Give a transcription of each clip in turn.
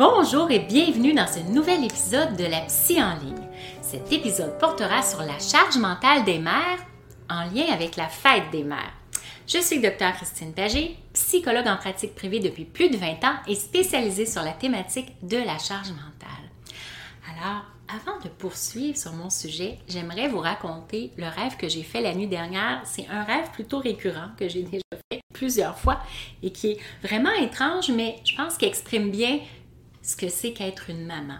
Bonjour et bienvenue dans ce nouvel épisode de la Psy en ligne. Cet épisode portera sur la charge mentale des mères en lien avec la fête des mères. Je suis Dr Christine Pagé, psychologue en pratique privée depuis plus de 20 ans et spécialisée sur la thématique de la charge mentale. Alors, avant de poursuivre sur mon sujet, j'aimerais vous raconter le rêve que j'ai fait la nuit dernière. C'est un rêve plutôt récurrent que j'ai déjà fait plusieurs fois et qui est vraiment étrange, mais je pense qu'il exprime bien ce que c'est qu'être une maman.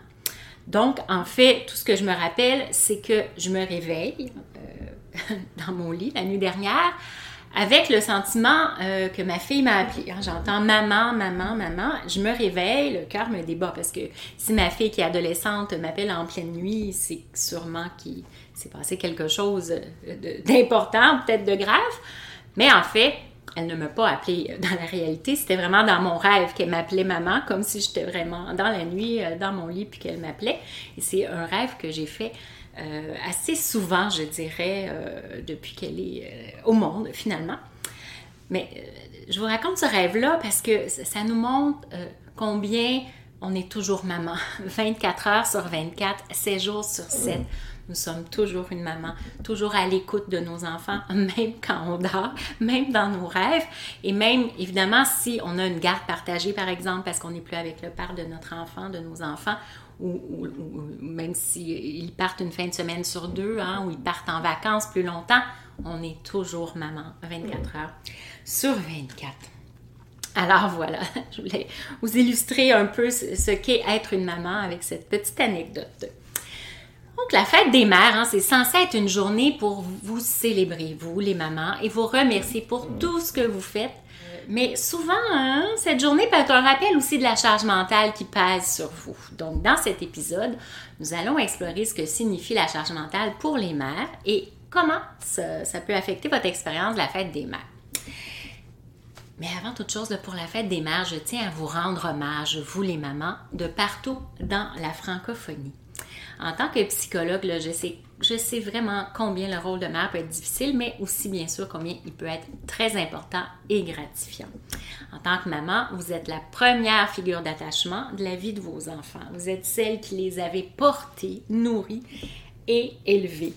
Donc, en fait, tout ce que je me rappelle, c'est que je me réveille euh, dans mon lit la nuit dernière avec le sentiment euh, que ma fille m'a appelé. Hein, j'entends maman, maman, maman. Je me réveille, le cœur me débat parce que si ma fille qui est adolescente m'appelle en pleine nuit, c'est sûrement qu'il s'est passé quelque chose d'important, peut-être de grave. Mais en fait, elle ne m'a pas appelée dans la réalité. C'était vraiment dans mon rêve qu'elle m'appelait maman, comme si j'étais vraiment dans la nuit, euh, dans mon lit, puis qu'elle m'appelait. Et c'est un rêve que j'ai fait euh, assez souvent, je dirais, euh, depuis qu'elle est au monde, finalement. Mais je vous raconte ce rêve-là parce que ça nous montre combien on est toujours maman. 24 heures sur 24, 7 jours sur 7. Nous sommes toujours une maman, toujours à l'écoute de nos enfants, même quand on dort, même dans nos rêves. Et même, évidemment, si on a une garde partagée, par exemple, parce qu'on n'est plus avec le père de notre enfant, de nos enfants, ou, même s'ils partent une fin de semaine sur deux, hein, ou ils partent en vacances plus longtemps, on est toujours maman 24 heures sur 24. Alors voilà, je voulais vous illustrer un peu ce qu'est être une maman avec cette petite anecdote. Donc, la fête des mères, hein, c'est censé être une journée pour vous célébrer, vous, les mamans, et vous remercier pour tout ce que vous faites. Mais souvent, hein, cette journée peut être un rappel aussi de la charge mentale qui pèse sur vous. Donc, dans cet épisode, nous allons explorer ce que signifie la charge mentale pour les mères et comment ça, ça peut affecter votre expérience de la fête des mères. Mais avant toute chose, pour la fête des mères, je tiens à vous rendre hommage, vous les mamans, de partout dans la francophonie en tant que psychologue, je, sais, vraiment combien le rôle de mère peut être difficile, mais aussi bien sûr combien il peut être très important et gratifiant. En tant que maman, vous êtes la première figure d'attachement de la vie de vos enfants. Vous êtes celle qui les avait portés, nourris et élevés.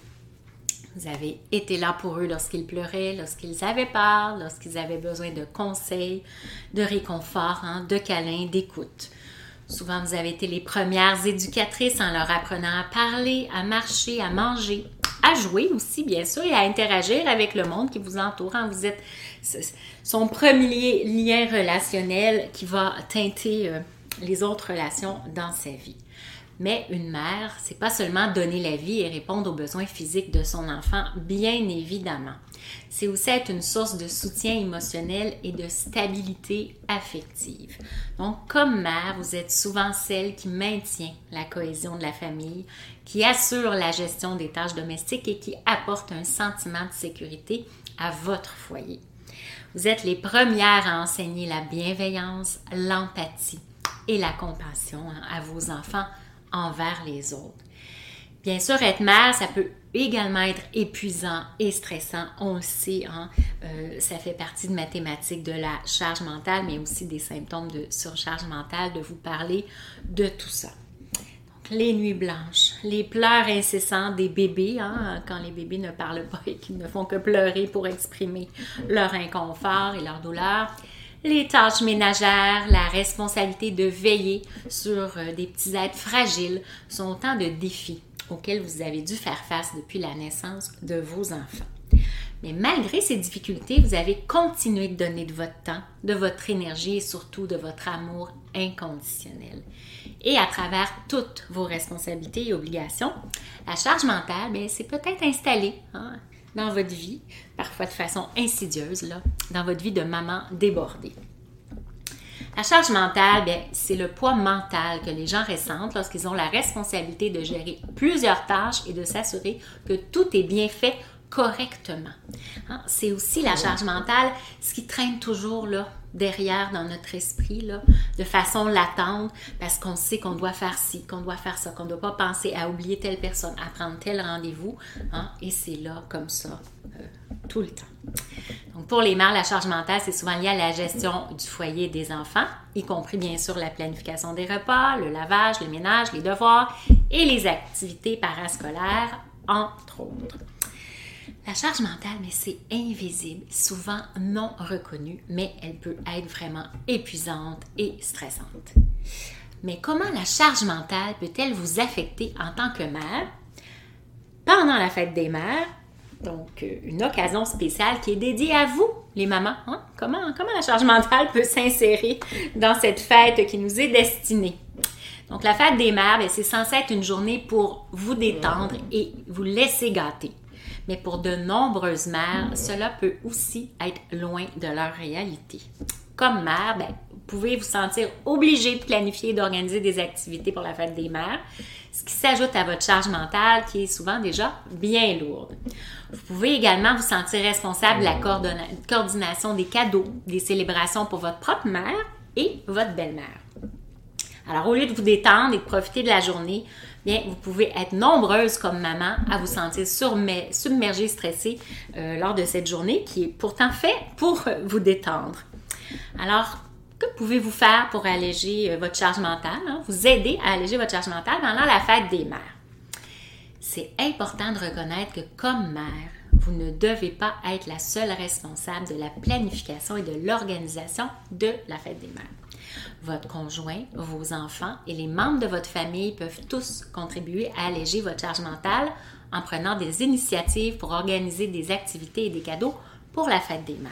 Vous avez été là pour eux lorsqu'ils pleuraient, lorsqu'ils avaient peur, lorsqu'ils avaient besoin de conseils, de réconfort, hein, de câlins, d'écoute. Souvent, vous avez été les premières éducatrices en leur apprenant à parler, à marcher, à manger, à jouer aussi, bien sûr, et à interagir avec le monde qui vous entoure. Hein. Vous êtes son premier lien relationnel qui va teinter euh, les autres relations dans sa vie. Mais une mère, c'est pas seulement donner la vie et répondre aux besoins physiques de son enfant, bien évidemment. C'est aussi être une source de soutien émotionnel et de stabilité affective. Donc, comme mère, vous êtes souvent celle qui maintient la cohésion de la famille, qui assure la gestion des tâches domestiques et qui apporte un sentiment de sécurité à votre foyer. Vous êtes les premières à enseigner la bienveillance, l'empathie et la compassion à vos enfants envers les autres. Bien sûr, être mère, ça peut également être épuisant et stressant. On le sait, hein, euh, ça fait partie de mathématiques de la charge mentale, mais aussi des symptômes de surcharge mentale, de vous parler de tout ça. Les nuits blanches, les pleurs incessants des bébés, hein, quand les bébés ne parlent pas et qu'ils ne font que pleurer pour exprimer leur inconfort et leur douleur les tâches ménagères, la responsabilité de veiller sur euh, des petits êtres fragiles sont autant de défis auxquels vous avez dû faire face depuis la naissance de vos enfants. Mais malgré ces difficultés, vous avez continué de donner de votre temps, de votre énergie et surtout de votre amour inconditionnel. Et à travers toutes vos responsabilités et obligations, la charge mentale, ben, c'est peut-être installée hein, dans votre vie, parfois de façon insidieuse, dans votre vie de maman débordée. La charge mentale, c'est le poids mental que les gens ressentent lorsqu'ils ont la responsabilité de gérer plusieurs tâches et de s'assurer que tout est bien fait correctement. Hein, c'est aussi la charge mentale, ce qui traîne toujours là, derrière dans notre esprit, là, de façon latente, parce qu'on sait qu'on doit faire ci, qu'on doit faire ça, qu'on ne doit pas penser à oublier telle personne, à prendre tel rendez-vous, hein, et c'est là comme ça euh, tout le temps. Donc pour les mères, la charge mentale, c'est souvent lié à la gestion du foyer des enfants, y compris bien sûr la planification des repas, le lavage, le ménage, les devoirs et les activités parascolaires, entre autres. La charge mentale, mais c'est invisible, souvent non reconnue, mais elle peut être vraiment épuisante et stressante. Mais comment la charge mentale peut-elle vous affecter en tant que mère pendant la fête des mères? Donc, euh, une occasion spéciale qui est dédiée à vous, les mamans. Hein? Comment, comment la charge mentale peut s'insérer dans cette fête qui nous est destinée? Donc, la fête des mères, c'est censé être une journée pour vous détendre et vous laisser gâter mais pour de nombreuses mères, cela peut aussi être loin de leur réalité. Comme mère, ben, vous pouvez vous sentir obligé de planifier et d'organiser des activités pour la fête des mères, ce qui s'ajoute à votre charge mentale qui est souvent déjà bien lourde. Vous pouvez également vous sentir responsable de la coordination des cadeaux, des célébrations pour votre propre mère et votre belle-mère. Alors, au lieu de vous détendre et de profiter de la journée, bien, vous pouvez être nombreuses comme maman à vous sentir submergée, stressée euh, lors de cette journée qui est pourtant faite pour vous détendre. Alors, que pouvez-vous faire pour alléger euh, votre charge mentale, hein? vous aider à alléger votre charge mentale pendant la fête des mères? C'est important de reconnaître que comme mère, vous ne devez pas être la seule responsable de la planification et de l'organisation de la fête des mères. Votre conjoint, vos enfants et les membres de votre famille peuvent tous contribuer à alléger votre charge mentale en prenant des initiatives pour organiser des activités et des cadeaux pour la fête des mères.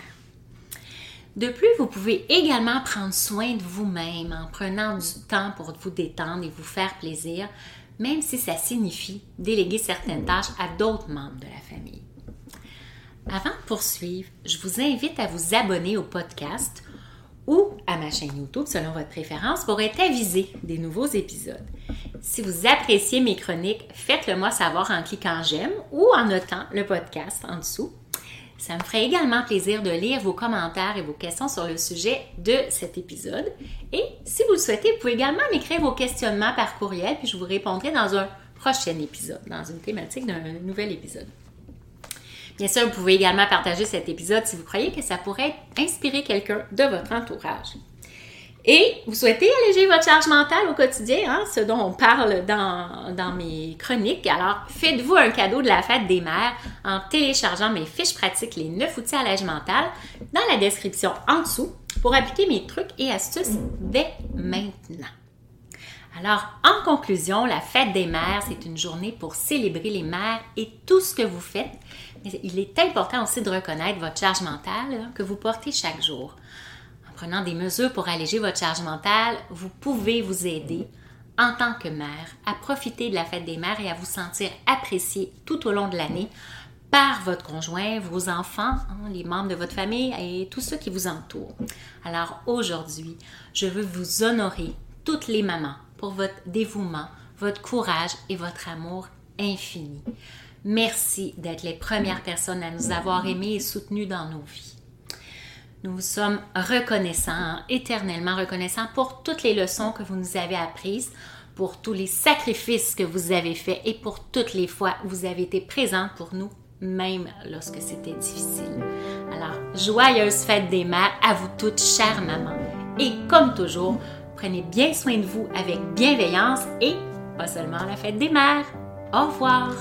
De plus, vous pouvez également prendre soin de vous-même en prenant du temps pour vous détendre et vous faire plaisir, même si ça signifie déléguer certaines tâches à d'autres membres de la famille. Avant de poursuivre, je vous invite à vous abonner au podcast ma chaîne YouTube selon votre préférence pour être avisé des nouveaux épisodes. Si vous appréciez mes chroniques, faites-le moi savoir en cliquant j'aime ou en notant le podcast en dessous. Ça me ferait également plaisir de lire vos commentaires et vos questions sur le sujet de cet épisode. Et si vous le souhaitez, vous pouvez également m'écrire vos questionnements par courriel, puis je vous répondrai dans un prochain épisode, dans une thématique d'un nouvel épisode. Bien sûr, vous pouvez également partager cet épisode si vous croyez que ça pourrait inspirer quelqu'un de votre entourage. Et vous souhaitez alléger votre charge mentale au quotidien, hein, ce dont on parle dans, mes chroniques. Alors, faites-vous un cadeau de la fête des mères en téléchargeant mes fiches pratiques, les 9 outils allège mental, dans la description en dessous pour appliquer mes trucs et astuces dès maintenant. Alors, en conclusion, la fête des mères, c'est une journée pour célébrer les mères et tout ce que vous faites. Mais il est important aussi de reconnaître votre charge mentale hein, que vous portez chaque jour. En prenant des mesures pour alléger votre charge mentale, vous pouvez vous aider en tant que mère à profiter de la fête des mères et à vous sentir appréciée tout au long de l'année par votre conjoint, vos enfants, hein, les membres de votre famille et tous ceux qui vous entourent. Alors aujourd'hui, je veux vous honorer toutes les mamans pour votre dévouement, votre courage et votre amour infini. Merci d'être les premières personnes à nous avoir aimés et soutenus dans nos vies. Nous sommes reconnaissants, éternellement reconnaissants pour toutes les leçons que vous nous avez apprises, pour tous les sacrifices que vous avez faits et pour toutes les fois où vous avez été présente pour nous, même lorsque c'était difficile. Alors, joyeuse fête des mères à vous toutes, chères mamans. Et comme toujours, prenez bien soin de vous avec bienveillance et pas seulement la fête des mères. Au revoir!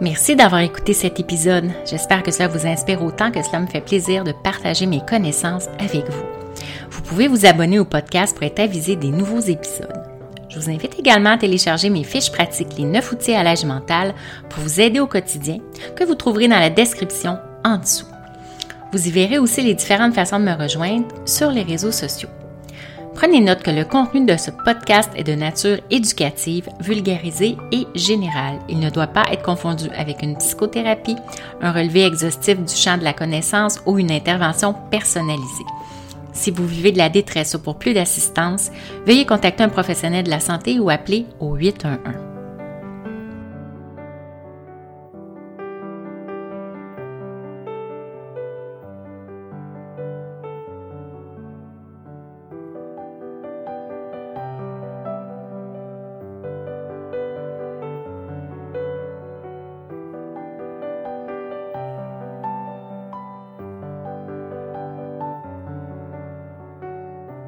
Merci d'avoir écouté cet épisode. J'espère que cela vous inspire autant que cela me fait plaisir de partager mes connaissances avec vous. Vous pouvez vous abonner au podcast pour être avisé des nouveaux épisodes. Je vous invite également à télécharger mes fiches pratiques, les 9 outils à l'âge mental, pour vous aider au quotidien, que vous trouverez dans la description en dessous. Vous y verrez aussi les différentes façons de me rejoindre sur les réseaux sociaux. Prenez note que le contenu de ce podcast est de nature éducative, vulgarisée et générale. Il ne doit pas être confondu avec une psychothérapie, un relevé exhaustif du champ de la connaissance ou une intervention personnalisée. Si vous vivez de la détresse ou pour plus d'assistance, veuillez contacter un professionnel de la santé ou appeler au 811.